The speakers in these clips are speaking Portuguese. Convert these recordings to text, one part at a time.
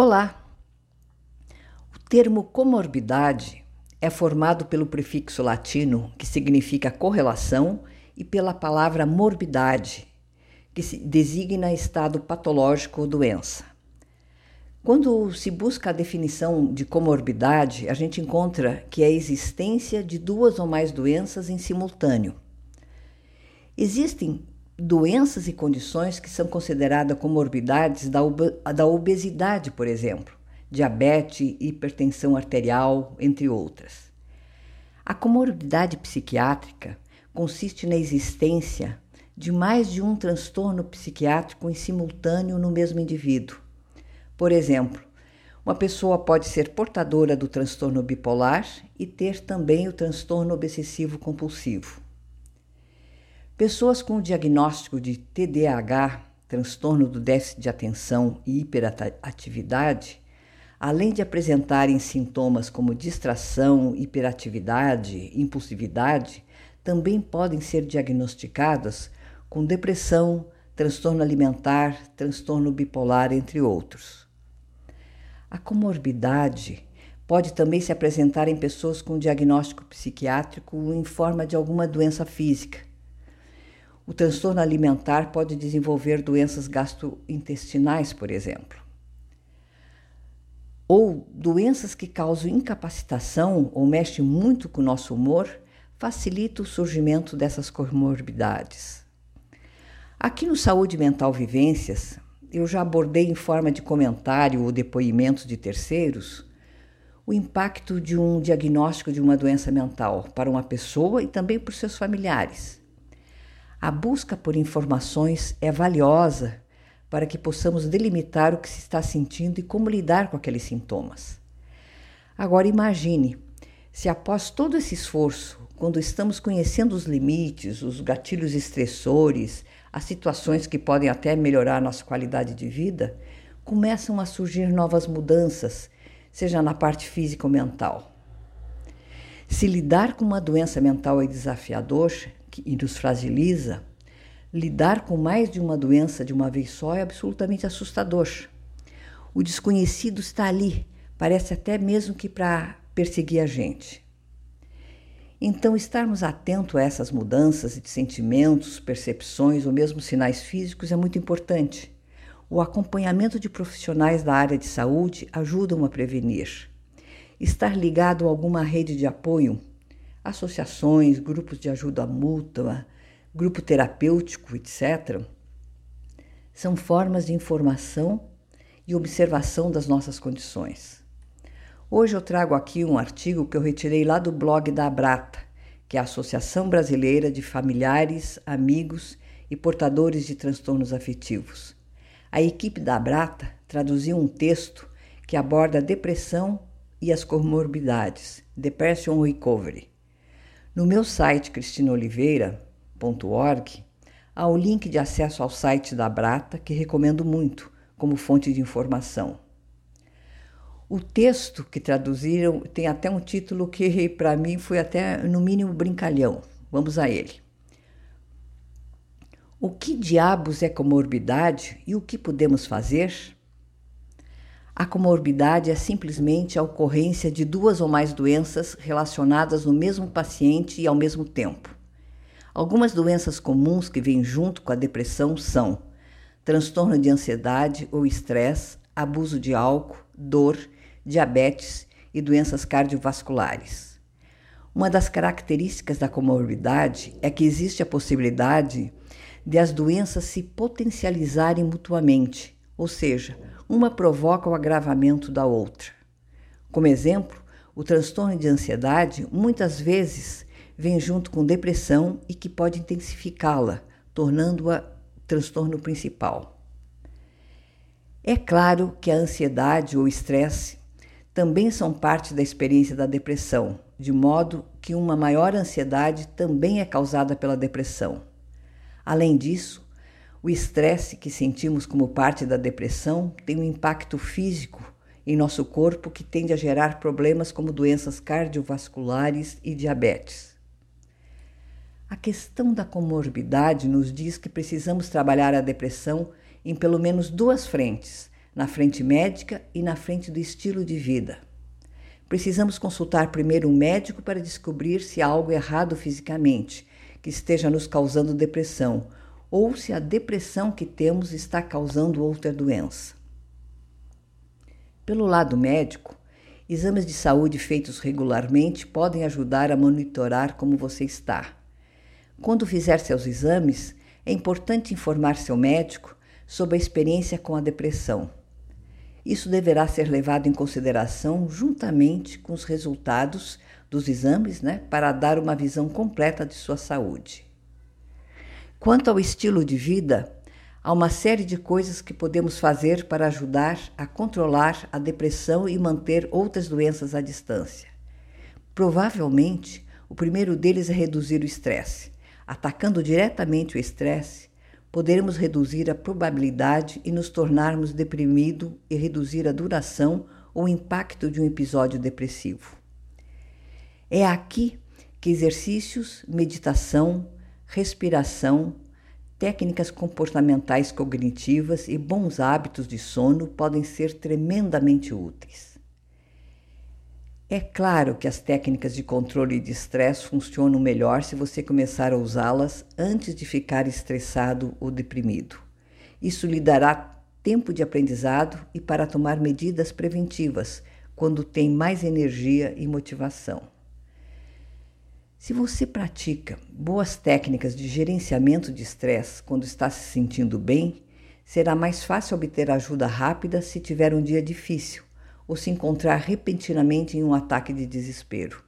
Olá! O termo comorbidade é formado pelo prefixo latino, que significa correlação, e pela palavra morbidade, que designa estado patológico ou doença. Quando se busca a definição de comorbidade, a gente encontra que é a existência de duas ou mais doenças em simultâneo. Existem doenças e condições que são consideradas comorbidades da, da obesidade, por exemplo, diabetes, hipertensão arterial, entre outras. A comorbidade psiquiátrica consiste na existência de mais de um transtorno psiquiátrico em simultâneo no mesmo indivíduo. Por exemplo, uma pessoa pode ser portadora do transtorno bipolar e ter também o transtorno obsessivo compulsivo. Pessoas com diagnóstico de TDAH, transtorno do déficit de atenção e hiperatividade, além de apresentarem sintomas como distração, hiperatividade, impulsividade, também podem ser diagnosticadas com depressão, transtorno alimentar, transtorno bipolar, entre outros. A comorbidade pode também se apresentar em pessoas com diagnóstico psiquiátrico em forma de alguma doença física, o transtorno alimentar pode desenvolver doenças gastrointestinais, por exemplo. Ou doenças que causam incapacitação ou mexem muito com o nosso humor, facilita o surgimento dessas comorbidades. Aqui no Saúde Mental Vivências, eu já abordei em forma de comentário ou depoimento de terceiros o impacto de um diagnóstico de uma doença mental para uma pessoa e também por seus familiares. A busca por informações é valiosa para que possamos delimitar o que se está sentindo e como lidar com aqueles sintomas. Agora imagine se após todo esse esforço, quando estamos conhecendo os limites, os gatilhos estressores, as situações que podem até melhorar nossa qualidade de vida, começam a surgir novas mudanças, seja na parte física ou mental. Se lidar com uma doença mental é desafiador, e nos fragiliza, lidar com mais de uma doença de uma vez só é absolutamente assustador. O desconhecido está ali, parece até mesmo que para perseguir a gente. Então, estarmos atentos a essas mudanças de sentimentos, percepções ou mesmo sinais físicos é muito importante. O acompanhamento de profissionais da área de saúde ajudam a prevenir. Estar ligado a alguma rede de apoio associações, grupos de ajuda mútua, grupo terapêutico, etc., são formas de informação e observação das nossas condições. Hoje eu trago aqui um artigo que eu retirei lá do blog da Abrata, que é a Associação Brasileira de Familiares, Amigos e Portadores de Transtornos Afetivos. A equipe da Abrata traduziu um texto que aborda a depressão e as comorbidades, Depression Recovery. No meu site cristinoliveira.org há o link de acesso ao site da Brata, que recomendo muito como fonte de informação. O texto que traduziram tem até um título que, para mim, foi até no mínimo brincalhão. Vamos a ele. O que diabos é comorbidade e o que podemos fazer? A comorbidade é simplesmente a ocorrência de duas ou mais doenças relacionadas no mesmo paciente e ao mesmo tempo. Algumas doenças comuns que vêm junto com a depressão são transtorno de ansiedade ou estresse, abuso de álcool, dor, diabetes e doenças cardiovasculares. Uma das características da comorbidade é que existe a possibilidade de as doenças se potencializarem mutuamente, ou seja, uma provoca o agravamento da outra. Como exemplo, o transtorno de ansiedade muitas vezes vem junto com depressão e que pode intensificá-la, tornando-a transtorno principal. É claro que a ansiedade ou estresse também são parte da experiência da depressão, de modo que uma maior ansiedade também é causada pela depressão. Além disso, o estresse que sentimos como parte da depressão tem um impacto físico em nosso corpo que tende a gerar problemas como doenças cardiovasculares e diabetes. A questão da comorbidade nos diz que precisamos trabalhar a depressão em pelo menos duas frentes, na frente médica e na frente do estilo de vida. Precisamos consultar primeiro um médico para descobrir se há algo errado fisicamente que esteja nos causando depressão ou se a depressão que temos está causando outra doença. Pelo lado médico, exames de saúde feitos regularmente podem ajudar a monitorar como você está. Quando fizer seus exames, é importante informar seu médico sobre a experiência com a depressão. Isso deverá ser levado em consideração juntamente com os resultados dos exames, né, para dar uma visão completa de sua saúde. Quanto ao estilo de vida, há uma série de coisas que podemos fazer para ajudar a controlar a depressão e manter outras doenças à distância. Provavelmente, o primeiro deles é reduzir o estresse. Atacando diretamente o estresse, poderemos reduzir a probabilidade e nos tornarmos deprimido e reduzir a duração ou impacto de um episódio depressivo. É aqui que exercícios, meditação, respiração, técnicas comportamentais cognitivas e bons hábitos de sono podem ser tremendamente úteis. É claro que as técnicas de controle de estresse funcionam melhor se você começar a usá-las antes de ficar estressado ou deprimido. Isso lhe dará tempo de aprendizado e para tomar medidas preventivas quando tem mais energia e motivação. Se você pratica boas técnicas de gerenciamento de estresse quando está se sentindo bem, será mais fácil obter ajuda rápida se tiver um dia difícil ou se encontrar repentinamente em um ataque de desespero.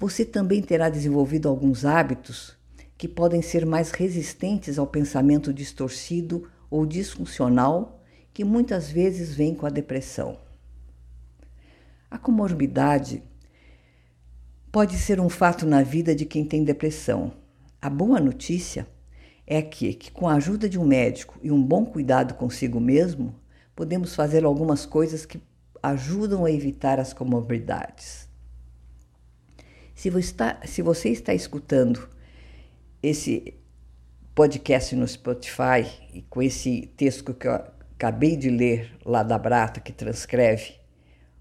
Você também terá desenvolvido alguns hábitos que podem ser mais resistentes ao pensamento distorcido ou disfuncional que muitas vezes vem com a depressão. A comorbidade pode ser um fato na vida de quem tem depressão. A boa notícia é que, que, com a ajuda de um médico e um bom cuidado consigo mesmo, podemos fazer algumas coisas que ajudam a evitar as comorbidades. Se você está, se você está escutando esse podcast no Spotify e com esse texto que eu acabei de ler lá da Brata, que transcreve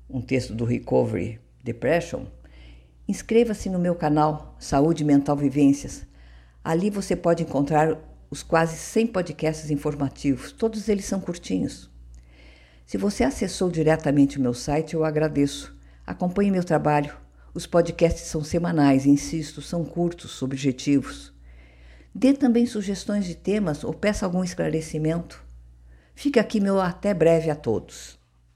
um texto do Recovery Depression, Inscreva-se no meu canal Saúde Mental Vivências. Ali você pode encontrar os quase 100 podcasts informativos, todos eles são curtinhos. Se você acessou diretamente o meu site, eu agradeço. Acompanhe meu trabalho. Os podcasts são semanais, insisto, são curtos, objetivos. Dê também sugestões de temas ou peça algum esclarecimento. Fica aqui meu até breve a todos.